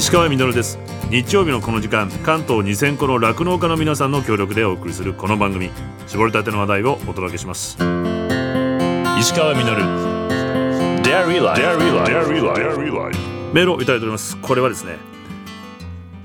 石川稔です。日曜日のこの時間関東2000個の酪農家の皆さんの協力でお送りするこの番組。絞りたての話題をお届けします。石川稔。メールをいただいております。これはですね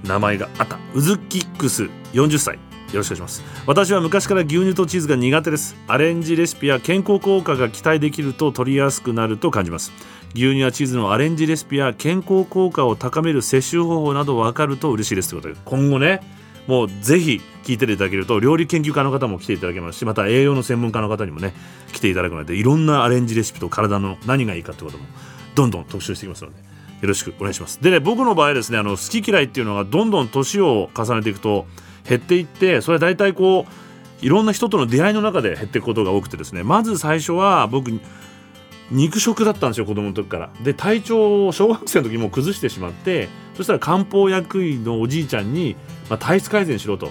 名前があった。ウズキックス40歳よろしくお願いします。私は昔から牛乳とチーズが苦手です。アレンジレシピや健康効果が期待できると取りやすくなると感じます牛乳やチーズのアレンジレシピや健康効果を高める摂取方法など分かると嬉しいですということで今後ねもうぜひ聞いていただけると料理研究家の方も来ていただけます。しまた栄養の専門家の方にもね来ていただくのでいろんなアレンジレシピと体の何がいいかということもどんどん特集していきますのでよろしくお願いします。でね僕の場合ですねあの好き嫌いっていうのがどんどん年を重ねていくと減っていってそれは大体こういろんな人との出会いの中で減っていくことが多くてですねまず最初は僕肉食だったんですよ子供の時から。で体調を小学生の時も崩してしまってそしたら漢方薬医のおじいちゃんに、まあ、体質改善しろと。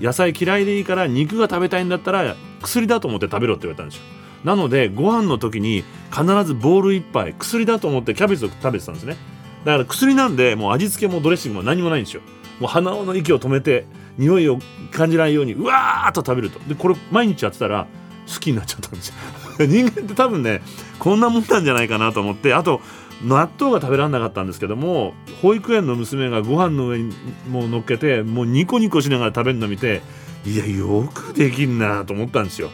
野菜嫌いでいいから肉が食べたいんだったら薬だと思って食べろって言われたんですよ。なのでご飯の時に必ずボール1杯薬だと思ってキャベツを食べてたんですね。だから薬なんでもう味付けもドレッシングも何もないんですよ。もう鼻の息を止めて匂いを感じないようにうわーっと食べると。でこれ毎日やってたら好きになっちゃったんですよ。人間って多分ねこんなもんなんじゃないかなと思ってあと納豆が食べられなかったんですけども保育園の娘がご飯の上にもう乗っけてもうニコニコしながら食べるの見ていやよくできんなと思ったんですよ。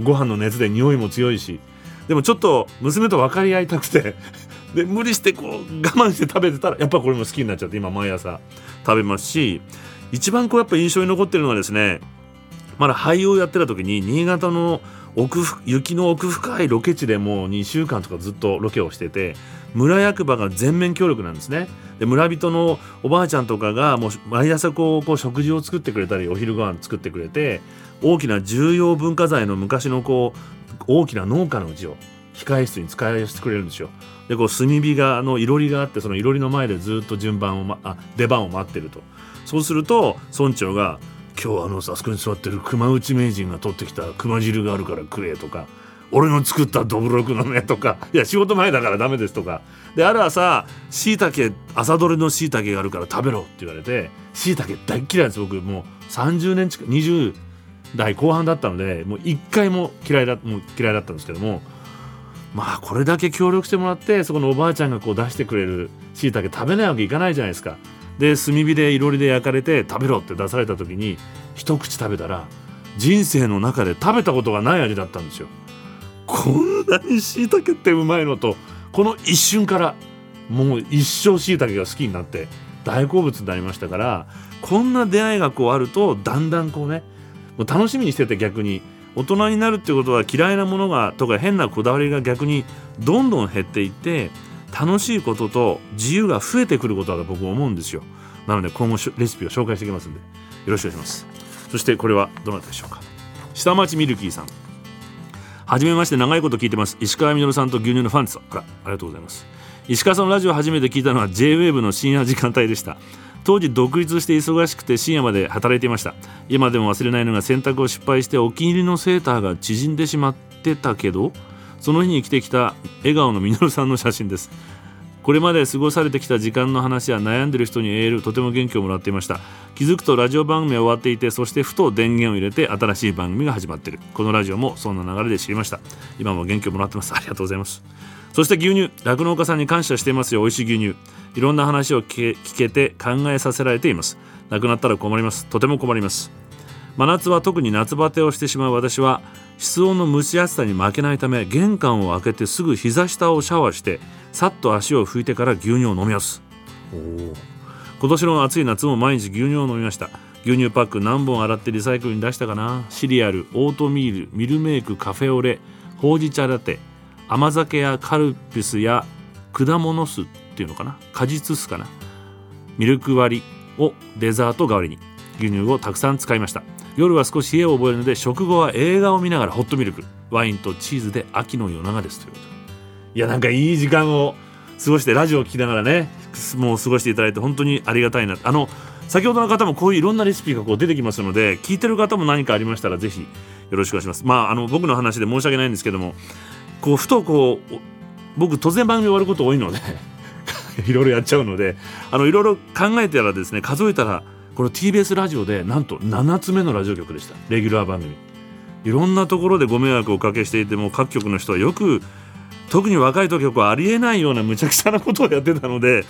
ご飯の熱で匂いも強いし。でもちょっと娘と分かり合いたくて で無理してこう我慢して食べてたらやっぱこれも好きになっちゃって今毎朝食べますし一番こうやっぱ印象に残ってるのはですねまだ俳優をやってた時に新潟の奥雪の奥深いロケ地でもう2週間とかずっとロケをしてて村役場が全面協力なんですね。で村人のおばあちゃんとかがもう毎朝こうこう食事を作ってくれたりお昼ご飯作ってくれて大きな重要文化財の昔のこう大きな農家のうちを控え室に使いしてくれるんですよ。でこう炭火がのいろりがあってそのいろりの前でずっと順番を、ま、あ出番を待ってると。そうすると村長が今日あのあそこに座ってる熊内名人が取ってきた熊汁があるから食えとか俺の作ったどぶろくのねとかいや仕事前だからダメですとか。である朝しいたけ朝どれのしいたけがあるから食べろって言われてしいたけ大嫌いです僕もう30年近く20代後半だったのでもう一回も嫌いだもう嫌いだったんですけどもまあこれだけ協力してもらってそこのおばあちゃんがこう出してくれるしいたけ食べないわけいかないじゃないですか。で炭火でいろりで焼かれて食べろって出された時に一口食べたら人生の中で食べたことがない味だったんですよ。こんなにしいたけってうまいのとこの一瞬からもう一生しいたけが好きになって大好物になりましたからこんな出会いがこうあるとだんだんこうねもう楽しみにしてて逆に。大人になるってことは嫌いなものがとか変なこだわりが逆にどんどん減っていって楽しいことと自由が増えてくることだと僕は思うんですよ。なので今後レシピを紹介していきますんでよろしくお願いします。そしてこれはどなたでしょうか？下町ミルキーさん。はじめまして長いこと聞いてます。石川みのるさんと牛乳のファンです。あらありがとうございます。石川さんのラジオを初めて聞いたのは JWAVE の深夜時間帯でした。当時独立して忙しくて深夜まで働いていました。今でも忘れないのが洗濯を失敗してお気に入りのセーターが縮んでしまってたけどその日に来てきた笑顔のみのるさんの写真です。これまで過ごされてきた時間の話や悩んでる人にエールとても元気をもらっていました。気づくとラジオ番組は終わっていてそしてふと電源を入れて新しい番組が始まっている。このラジオもそんな流れで知りました。今も元気をもらってます。ありがとうございます。そして牛乳。酪農家さんに感謝していますよ。美味しい牛乳。いろんな話を聞けて考えさせられています。なくなったら困ります。とても困ります。真夏は特に夏バテをしてしまう私は室温の蒸し暑さに負けないため玄関を開けてすぐ膝下をシャワーしてさっと足を拭いてから牛乳を飲みます。お今年の暑い夏も毎日牛乳を飲みました。牛乳パック何本洗ってリサイクルに出したかな？シリアルオートミールミルメイクカフェオレほうじ茶ラテ甘酒やカルピスや果物酢っていうのかな？果実酢かな？ミルク割りをデザート代わりに牛乳をたくさん使いました。夜は少し冷えを覚えるので食後は映画を見ながらホットミルクワインとチーズで秋の夜長ですということいやなんかいい時間を過ごしてラジオを聴きながらねもう過ごしていただいて本当にありがたいな。あの先ほどの方もこういういろんなレシピがこう出てきますので聞いてる方も何かありましたらぜひよろしくお願いします。まああの僕の話で申し訳ないんですけどもこうふとこう僕突然番組終わること多いので いろいろやっちゃうのであのいろいろ考えてたらですね数えたらこの TBS ラジオでなんと7つ目のラジオ局でした。レギュラー番組。いろんなところでご迷惑をおかけしていても各局の人はよく特に若い時はありえないような無茶苦茶なことをやってたので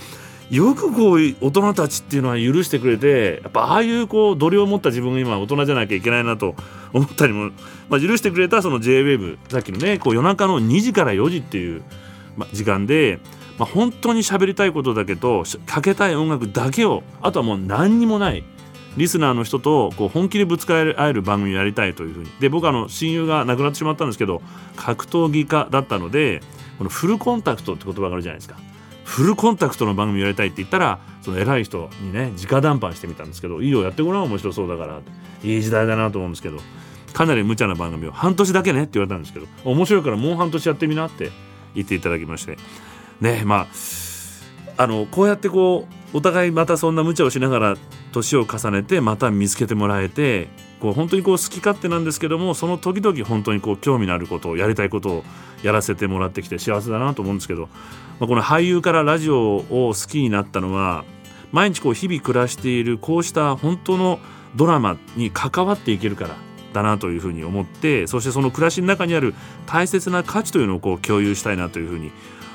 よくこう大人たちっていうのは許してくれてやっぱああいうこう度量を持った自分が今大人じゃなきゃいけないなと思ったりも、まあ、許してくれたその JWAVE さっきのねこう夜中の2時から4時っていう、ま、時間で、まあ、本当に喋りたいことだけとかけたい音楽だけをあとはもう何にもない。リスナーの人とこう本気でぶつかり合える番組をやりたいというふうに。で僕あの親友が亡くなってしまったんですけど格闘技家だったのでこのフルコンタクトって言葉があるじゃないですか。フルコンタクトの番組をやりたいって言ったらその偉い人にね直談判してみたんですけどいいよやってごらん面白そうだから。いい時代だなと思うんですけどかなり無茶な番組を半年だけねって言われたんですけど面白いからもう半年やってみなって言っていただきまして。ねまああのこうやってこうお互いまたそんな無茶をしながら年を重ねてまた見つけてもらえてこう本当にこう好き勝手なんですけどもその時々本当にこう興味のあることをやりたいことをやらせてもらってきて幸せだなと思うんですけど、まあ、この俳優からラジオを好きになったのは毎日こう日々暮らしているこうした本当のドラマに関わっていけるからだなというふうに思ってそしてその暮らしの中にある大切な価値というのをこう共有したいなというふうに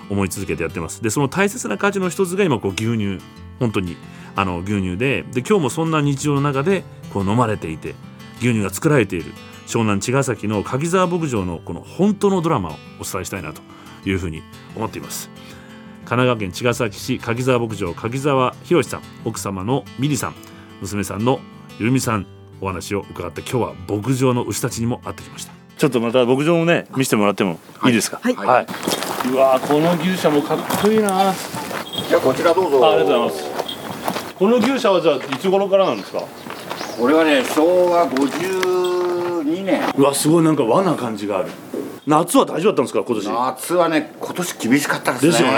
思い続けてやってます。でその大切な価値の一つが今こう牛乳。本当に。あの牛乳で。で今日もそんな日常の中でこう飲まれていて牛乳が作られている。湘南茅ヶ崎の柿沢牧場のこの本当のドラマをお伝えしたいなというふうに思っています。神奈川県茅ヶ崎市柿沢牧場柿沢博さん奥様のミリさん娘さんのゆるみさんお話を伺って今日は牧場の牛たちにも会ってきました。ちょっとまた牧場もね見せてもらってもいいですか？はい、はい、うわこの牛舎もかっこいいな。じゃあこちらどうぞ。あありがとうございます。この牛舎はじゃあいつ頃からなんですか？これはね昭和52年。うわすごいなんか和な感じがある。夏は大丈夫だったんですか今年？夏はね今年厳しかったですね。ですよね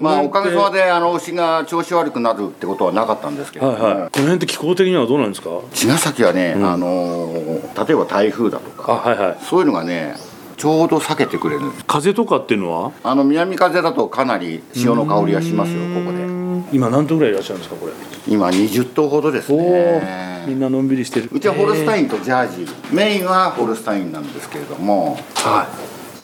まあおかげさまであの牛が調子悪くなるってことはなかったんですけど、はいはい。この辺って気候的にはどうなんですか？茅ヶ崎はね、あのー例えば台風だとかあはいはい。そういうのがねちょうど避けてくれる。風とかっていうのは？あの南風だとかなり潮の香りがしますよここで。今何頭ぐらいいらっしゃるんですかこれ？今20頭ほどですね。みんなのんびりしてる。うちはホルスタインンとジャージー。メインはホルスタインなんですけれども。は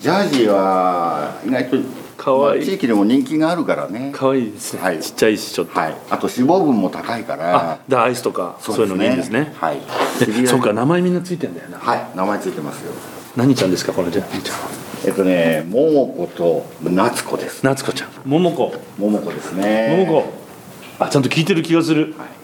ジャージーは意外とかわいい。地域でも人気があるからね。い可愛いですね、はい。ちっちゃいしちょっと、はい。あと脂肪分も高いから。あでアイスとかそういうのにいいんですね。はい。でそうか名前みんなついてんだよな。はい。名前ついてますよ。何ちゃんですかこのじゃあ兄ちゃん。えっとね桃子と夏子です。夏子ちゃん。桃子。桃子ですね。桃子。あちゃんと聞いてる気がする、はい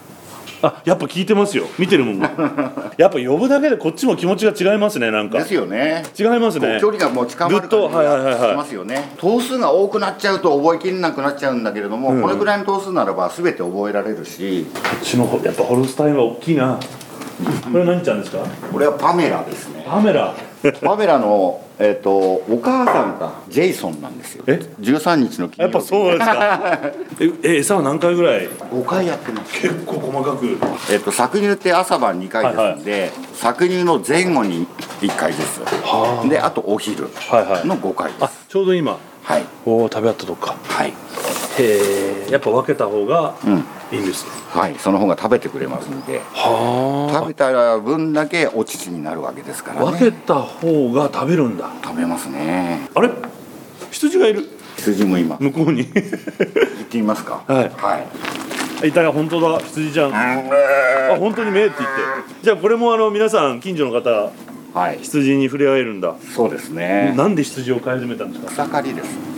あやっぱ聞いてますよ。見てるもん。やっぱ呼ぶだけでこっちも気持ちが違いますねなんか。ですよね。違いますね。距離がもう近まるとはいはいはいますよね。頭数が多くなっちゃうと覚えきれなくなっちゃうんだけれども、これぐらいの頭数ならば全て覚えられるし。こっちの方やっぱホルスタインは大きいな。これ何ちゃんですか？これはパメラですね。パメラ。パメラの、えっとお母さんがジェイソンなんですよ。え？13日の金曜日。やっぱそうですか。ええ餌は何回ぐらい？5回やってます。結構細かく。えっと搾乳って朝晩2回ですんで、搾乳の前後に1回です。はあ。であとお昼はいはい。の5回です。あちょうど今。はい。おお食べ合ったとこか。はいへえやっぱ分けた方がうん。いいんですね。はい。その方が食べてくれますんで。は食べた分だけお乳になるわけですからね。分けた方が食べるんだ。食べますね。あれ？羊がいる。羊も今。行向こうに。ってみますか。はい。はい。いたら本当だ。羊ちゃん。あ本当に目って言って。じゃあこれもあの皆さん近所の方はい。羊に触れ合えるんだ。そうですね。なんで羊を飼い始めたんですか？草刈りです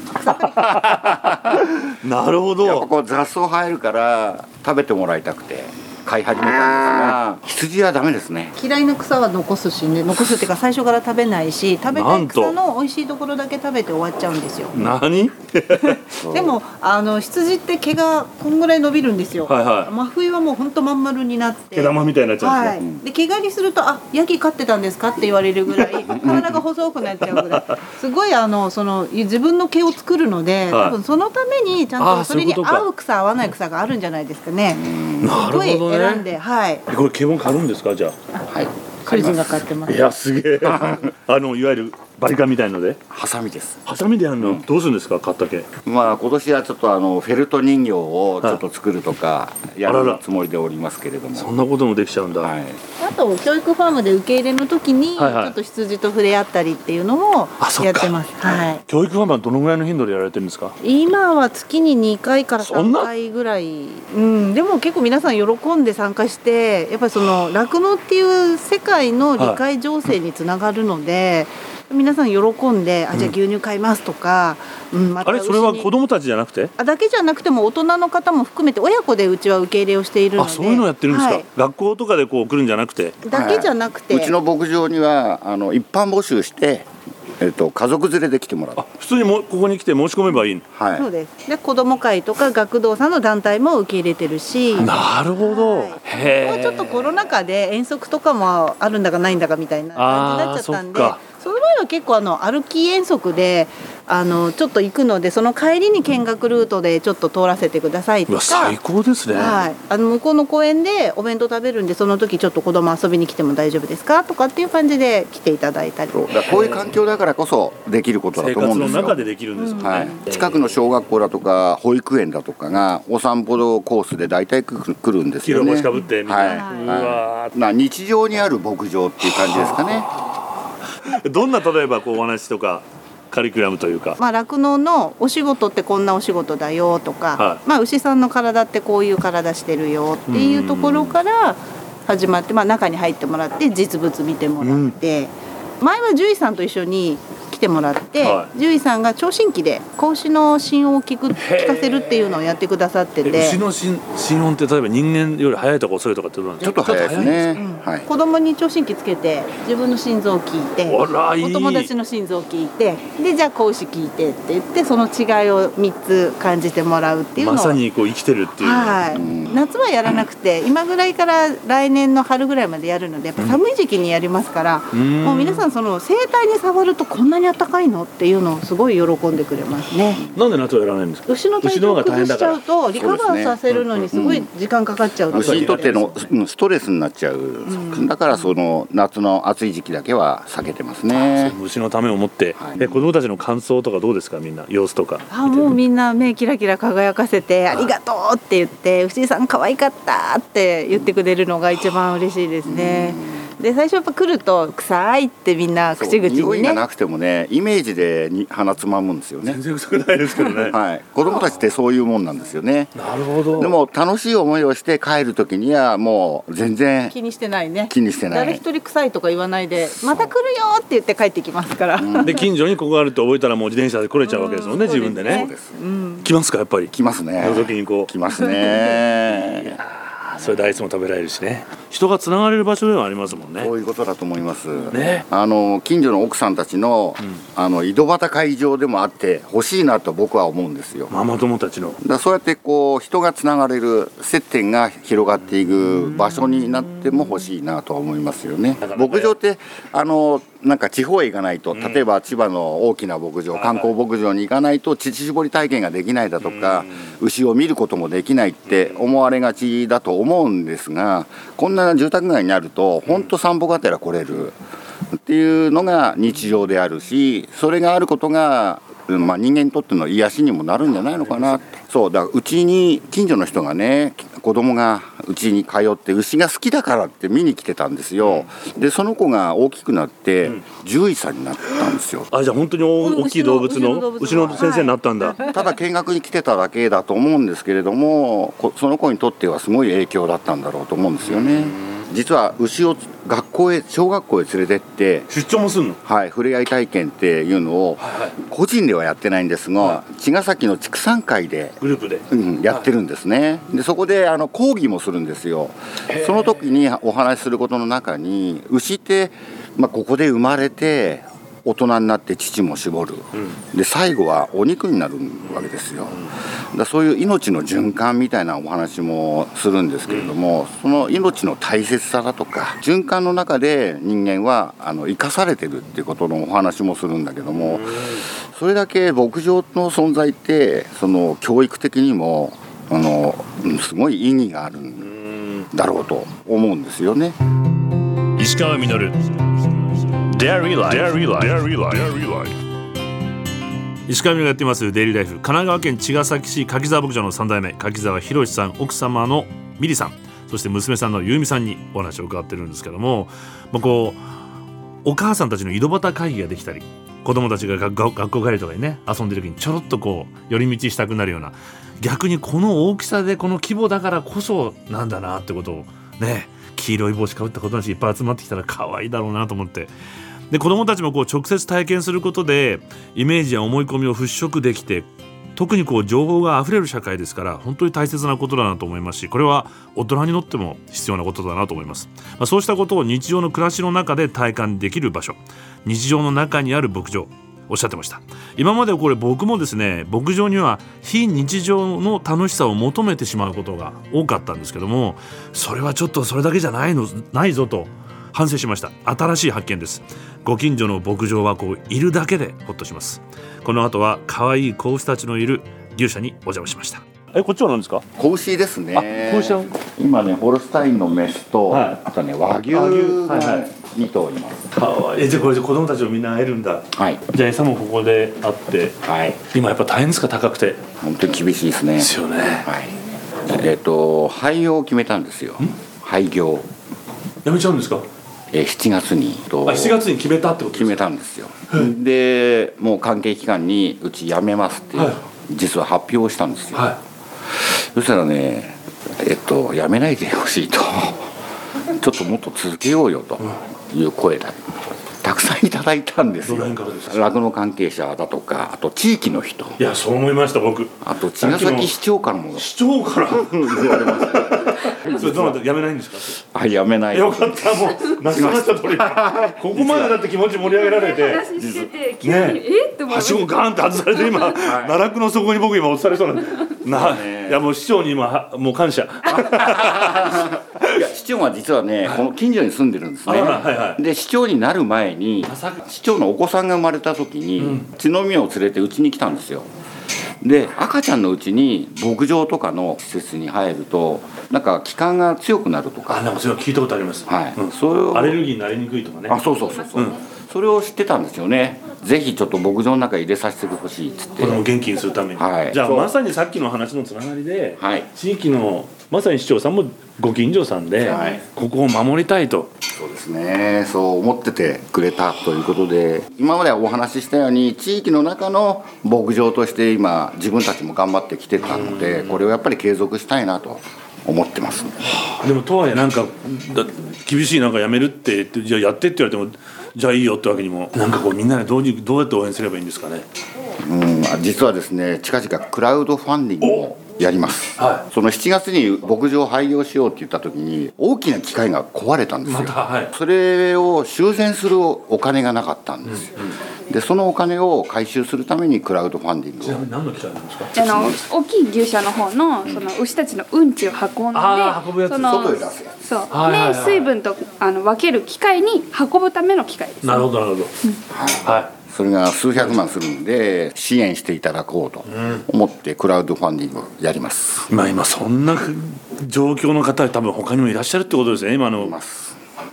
なるほやっぱどこう雑草生えるから食べてもらいたくて。飼い始めたんですが羊はダメですね。嫌いな草は残すしね。残すっていうか最初から食べないし食べたない草の美味しいところだけ食べて終わっちゃうんですよ。何？でもあの羊って毛がこんぐらい伸びるんですよ、はいはい。真冬はもうほんとまん丸になって。毛玉みたいになっちゃうんですね、はい、で毛刈りすると「あヤギ飼ってたんですか?」って言われるぐらい体が細くなっちゃうぐらい。すごいあのその自分の毛を作るので、はい。多分そのためにちゃんとそれに合う草合わない草があるんじゃないですかね。なるほどすごい選んねではい。これ毛も刈るんですかじゃはい。主人が飼ってます。あい。やすげえ。あのいわゆるバリカンみたいので？ハサミです。ハサミでやるの、どうするんですか買ったけ？まあ今年はちょっとあのフェルト人形をちょっと作るとかやるつもりでおりますけれども。そんなこともできちゃうんだ、はい。あと教育ファームで受け入れの時にちはいはい。ょっと羊と触れ合ったりっていうのもやってます。はい。教育ファームはどのぐらいの頻度でやられてるんですか？今は月に2回から3そんな回ぐらい、うん、でも結構皆さん喜んで参加してやっぱりその酪農っていう世界の理解情勢につながるので、皆さん喜んで「あじゃあ牛乳買います」とか、うんまあれそれは子供たちじゃなくて？あだけじゃなくても大人の方も含めて親子でうちは受け入れをしているので。あそういうのやってるんですか、はい。学校とかでこう来るんじゃなくて？だけじゃなくて、うちの牧場にはあの一般募集して、えっと、家族連れで来てもらう。あ普通にもここに来て申し込めばいいの？はい。そうです。で子ども会とか学童さんの団体も受け入れてるし。なるほど、はい。へえもうちょっとコロナ禍で遠足とかもあるんだかないんだかみたいな感じになっちゃったんでその場合は結構あの歩き遠足であのちょっと行くのでその帰りに見学ルートでちょっと通らせてくださいとか。最高ですね、はい、あの向こうの公園でお弁当食べるんでその時ちょっと子供遊びに来ても大丈夫ですかとかっていう感じで来ていただいたり。こういう環境だからこそできることだ生と思うんですよ。活の中でできるんですもんね、はい、近くの小学校だとか保育園だとかがお散歩コースで大体来るんですよね。黄色いはい。な日常にある牧場っていう感じですかね。ー どんな例えばこうお話とかカリキュラムというか、まあ酪農のお仕事ってこんなお仕事だよとか、はい。まあ牛さんの体ってこういう体してるよっていうところから始まって、まあ中に入ってもらって実物見てもらって、前は獣医さんと一緒に来てもらって、は獣医さんが聴診器で子牛の心音を聞く聞かせるっていうのをやってくださってて。え牛の心心音って例えば人間より早いとか遅いとか？ってどうなんですかちょっと早いですね。はい。子供に聴診器つけて自分の心臓を聞いてあらいい。お友達の心臓を聞いてでじゃあ子牛聞いてって言ってその違いを3つ感じてもらうっていうのをまさにこう生きてるっていう、はい、うん。夏はやらなくて今ぐらいから来年の春ぐらいまでやるのでやっぱ寒い時期にやりますから、ん。もう皆さんその生体に触るとこんなに暖かいの？っていうのをすごい喜んでくれますね。なんで夏はやらないんですか？牛の体調を崩しちゃうとリカバーさせるのにすごい時間かかっちゃうので。牛にとってのうんストレスになっちゃう。だからその夏の暑い時期だけは避けてますね。虫のためを思って、はい。え子供たちの感想とかどうですか？みんな様子とかあもうみんな目キラキラ輝かせて「ありがとう」って言って「牛井さん可愛かった」って言ってくれるのが一番嬉しいですね。で最初やっぱ来ると「臭い」ってみんな口々にね匂いがなくてもねイメージでに鼻つまむんですよね全。然臭くないですけどね はい。子供たちってそういうもんなんですよね。なるほどでも楽しい思いをして帰る時にはもう全然気にしてないね気にしてない。誰一人臭いとか言わないで「また来るよ」って言って帰ってきますから。で近所にここがあるって覚えたらもう自転車で来れちゃうわけですもんね、うん自分でねそうです。来ますかやっぱり来ますね。の時にこう来ますね。それでアイスも食べられるしね人がつながれる場所ではありますもんね。そういうことだと思います。ね。あの近所の奥さんたちの、あの井戸端会場でもあって欲しいなと僕は思うんですよ。ママ友たちの。だそうやってこう人がつながれる接点が広がっていく場所になっても欲しいなとは思いますよね。牧場ってあのなんか地方へ行かないと例えば千葉の大きな牧場観光牧場に行かないと乳搾り体験ができないだとか牛を見ることもできないって思われがちだと思うんですがこんな住宅街にあると本当散歩がてら来れる。っていうのが日常であるしそれがあることがまあ、人間にとっての癒しにもなるんじゃないのかな。そうだからうちに近所の人がね子供がうちに通って牛が好きだからって見に来てたんですよ、でその子が大きくなって獣医さんになったんですよ。あじゃあ本当に大大きい動物の牛の先生になったんだ、ただ見学に来てただけだと思うんですけれどもこその子にとってはすごい影響だったんだろうと思うんですよね実は牛を学校へ小学校へ連れてって出張もすんの？はい、触れ合い体験っていうのを個人ではやってないんですが、茅ヶ崎の畜産会で、グループで？うん、やってるんですね。でそこであの講義もするんですよ。その時にお話しすることの中に牛って、まあ、ここで生まれて大人になって乳も絞る、で最後はお肉になるわけですよ。だそういう命の循環みたいなお話もするんですけれども、その命の大切さだとか循環の中で人間はあの生かされてるっていうことのお話もするんだけども、それだけ牧場の存在ってその教育的にもあのすごい意義があるんだろうと思うんですよね。石川稔 Dairy Life Dairy Life Dairy Life Dairy Life 石上がやっていますデイリーライフ神奈川県茅ヶ崎市柿沢牧場の3代目柿沢博さん奥様のミリさんそして娘さんの優美さんにお話を伺ってるんですけども、まあ、こうお母さんたちの井戸端会議ができたり子供たちが学校学校帰りとかにね遊んでる時にちょろっとこう寄り道したくなるような逆にこの大きさでこの規模だからこそなんだなってことをね黄色い帽子かぶった子供たちいっぱい集まってきたら可愛いだろうなと思ってで子供たちもこう直接体験することでイメージや思い込みを払拭できて特にこう情報があふれる社会ですから本当に大切なことだなと思いますしこれは大人にとっても必要なことだなと思います、まあ、そうしたことを日常の暮らしの中で体感できる場所日常の中にある牧場おっしゃってました。今までこれ僕もですね牧場には非日常の楽しさを求めてしまうことが多かったんですけどもそれはちょっとそれだけじゃないのないぞと反省しました。新しい発見です。ご近所の牧場はこういるだけでほっとします。この後は可愛い子牛たちのいる牛舎にお邪魔しました。えこっちは何ですか？子牛ですね。今ねホルスタインのメスと、はい。あとね和牛がはいはい。2頭います。可愛い。じゃあこれで子供たちもみんな会えるんだ。はい。じゃあ餌もここであって。はい。今やっぱ大変ですか高くて。本当に厳しいですね。ですよね。はい。えっ、と廃業を決めたんですよ。廃業。やめちゃうんですか？えー7月にとあ7月に決めたってこと決めたんですよ。でもう関係機関にうち辞めますって、はい。実は発表をしたんですよ、はそしたらねえっと辞めないでほしいと。ちょっともっと続けようよという声だたくさんいただいたんですよ。どの辺からですか？酪農関係者だとかあと地域の人。いいやそう思いました僕。あと茅ヶ崎市長からも。市長から？言われましたそれどうなったやめないんですか？あ辞めない。よかったもうなしました通り ここまでだって気持ち盛り上げられて。話してて急に、ねはしごガーンって外されて今奈落の底に僕今落とされそうなんな、いやもう市長に今はもう感謝 いや市長は実はね、この近所に住んでるんですね、あはいはい。で市長になる前に市長のお子さんが生まれた時に、血の実を連れてうちに来たんですよ。で赤ちゃんのうちに牧場とかの施設に入るとなんか気管が強くなるとか。あなんかそういうの聞いたことあります、はい、うん。それをアレルギーになりにくいとかね。あそうそうそうそう、うん。それを知ってたんですよね。ぜひちょっと牧場の中に入れさせてほしいっつって。子供を元気にするために、はい。じゃあまさにさっきの話のつながりで、はい。地域のまさに市長さんもご近所さんで、はい。ここを守りたいと。そうですね。そう思っててくれたということで今までお話ししたように地域の中の牧場として今自分たちも頑張ってきてたのでこれをやっぱり継続したいなと思ってますでもとはいえなんかだ厳しいなんかやめるって言ってじゃあやってって言われてもじゃあいいよってわけにもなんかこうみんなでどうにどうやって応援すればいいんですかね。うん。実はですね近々クラウドファンディングをやります、はその7月に牧場を廃業しようって言った時に大きな機械が壊れたんですよ、またはい。それを修繕するお金がなかったんですよ、でそのお金を回収するためにクラウドファンディングを。ちなみに何の機械なんですか？すあの大きい牛舎の方のその牛たちのうんちを運んで、あー運ぶやつ。その外へ出すやつ。そう、はいはいはい。で水分とあの分ける機械に運ぶための機械です、なるほどなるほど、はそれが数百万するんで支援していただこうと思ってクラウドファンディングをやります。いまあ今そんな状況の方多分他にもいらっしゃるってことですね今の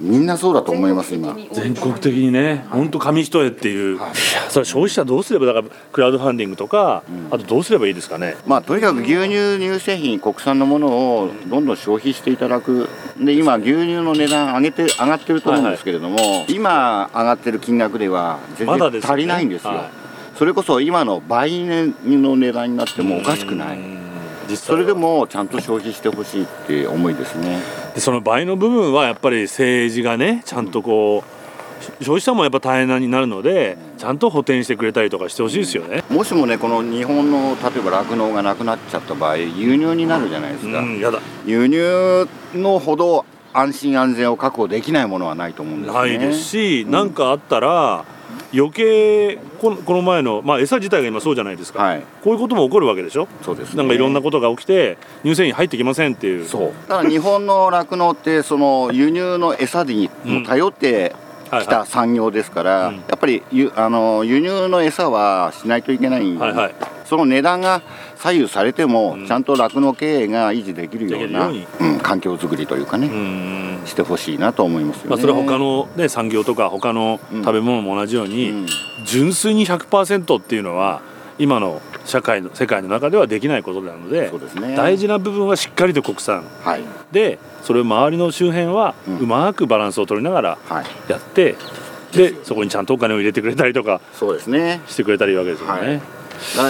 みんなそうだと思います今。全国的にね本当紙一重っていう、それ消費者どうすればだからクラウドファンディングとか、あとどうすればいいですかね。まあとにかく牛乳乳製品国産のものをどんどん消費していただく。で今牛乳の値段上げて上がってると思うんですけれども、今上がってる金額では全然足りないんですよ。はい。それこそ今の倍の値段になってもおかしくない。それでもちゃんと消費してほしいって思いですねでその倍の部分はやっぱり政治がねちゃんとこう消費者もやっぱ大変になるのでちゃんと補填してくれたりとかしてほしいですよね。もしもねこの日本の例えば酪農がなくなっちゃった場合輸入になるじゃないですか、うん、やだ。輸入のほど安心安全を確保できないものはないと思うんですね。ないですし何、かあったら余計このこの前の、まあ、餌自体が今そうじゃないですか、はい。こういうことも起こるわけでしょ？そうですね。なんかいろんなことが起きて乳製品入ってきませんっていう。そう。だから日本の酪農ってその輸入の餌にも頼ってはいきた産業ですから、うん。やっぱりゆあの輸入の餌はしないといけないんはいはいその値段が左右されても、ちゃんと酪農経営が維持できるようなうん、環境づくりというかね、うん。してほしいなと思いますよね。まあ、それは他の、ね、産業とか他の食べ物も同じように、うん。純粋に100%っていうのは今の社会の世界の中ではできないことなのでね。大事な部分はしっかりと国産。はい。でそれを周りの周辺はうん。うまくバランスを取りながらはい。やって、でそこにちゃんとお金を入れてくれたりとかそうですね。してくれたりいいわけですよね。はい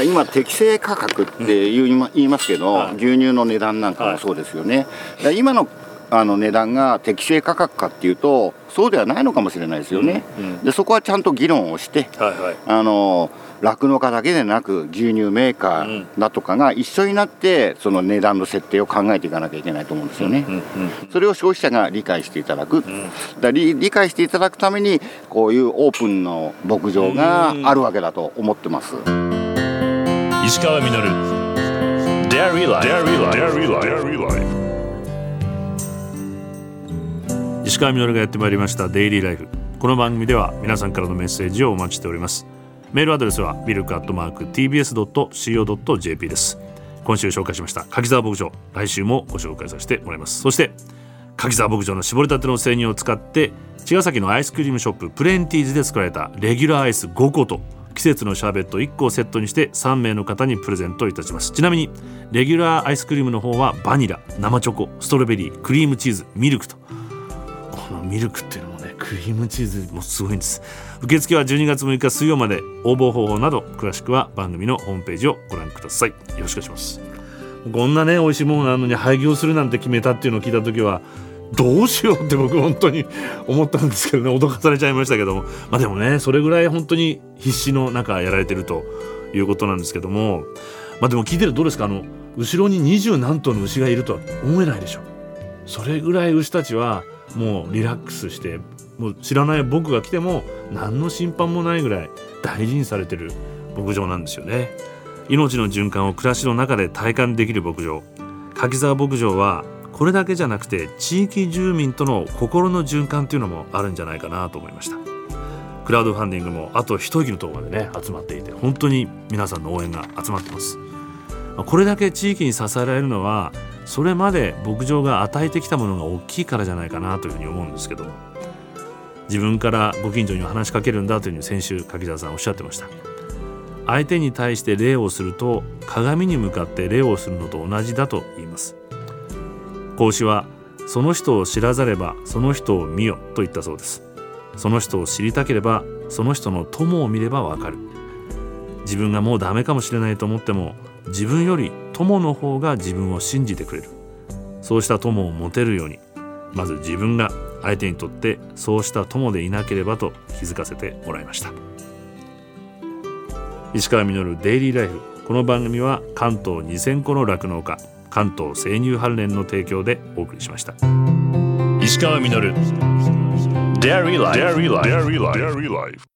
今適正価格って言いま言いますけど、はい。牛乳の値段なんかもそうですよね、今のあの値段が適正価格かっていうとそうではないのかもしれないですよね、うんうん。でそこはちゃんと議論をしてはいはい。あの酪農家だけでなく牛乳メーカーだとかが一緒になってその値段の設定を考えていかなきゃいけないと思うんですよね。うんうんそれを消費者が理解していただく、ん。だ理解していただくためにこういうオープンの牧場があるわけだと思ってます。石川稔。Dairy Life Dairy Life. 石川稔がやってまいりましたデイリーライフこの番組では皆さんからのメッセージをお待ちしております。メールアドレスはミルクアットマーク tbs.co.jp です。今週紹介しました柿沢牧場。来週もご紹介させてもらいます。そして柿沢牧場の絞りたての生乳を使って茅ヶ崎のアイスクリームショッププレンティーズで作られたレギュラーアイス5個と季節のシャーベット1個をセットにして3名の方にプレゼントいたします。ちなみにレギュラーアイスクリームの方はバニラ生チョコストロベリークリームチーズミルクと。このミルクっていうのもねクリームチーズもすごいんです。受付は12月6日水曜まで。応募方法など詳しくは番組のホームページをご覧ください。よろしくお願いします。こんなね美味しいものなのに廃業するなんて決めたっていうのを聞いた時はどうしようって僕本当に思ったんですけどね脅かされちゃいましたけども。まあでもねそれぐらい本当に必死の中やられてるということなんですけども。まあでも聞いてるとどうですか？あの後ろに二十何頭の牛がいるとは思えないでしょ。それぐらい牛たちはもうリラックスしてもう知らない僕が来ても何の心配もないぐらい大事にされてる牧場なんですよね。命の循環を暮らしの中で体感できる牧場。柿沢牧場はこれだけじゃなくて地域住民との心の循環っていうのもあるんじゃないかなと思いました。クラウドファンディングもあと一息のところまでね集まっていて本当に皆さんの応援が集まってます。まこれだけ地域に支えられるのはそれまで牧場が与えてきたものが大きいからじゃないかなというふうに思うんですけども自分からご近所に話しかけるんだというふうに先週柿沢さんおっしゃってました。相手に対して礼をすると鏡に向かって礼をするのと同じだと言います。孔子はその人を知らざればその人を見よと言ったそうです。その人を知りたければその人の友を見ればわかる。自分がもうダメかもしれないと思っても自分より友の方が自分を信じてくれる。そうした友を持てるようにまず自分が相手にとってそうした友でいなければと気づかせてもらいました。石川稔デイリーライフ。この番組は関東2000個の酪農家関東生乳関連の提供でお送りしました石川稔 Dairy Life. Dairy Life. Dairy Life.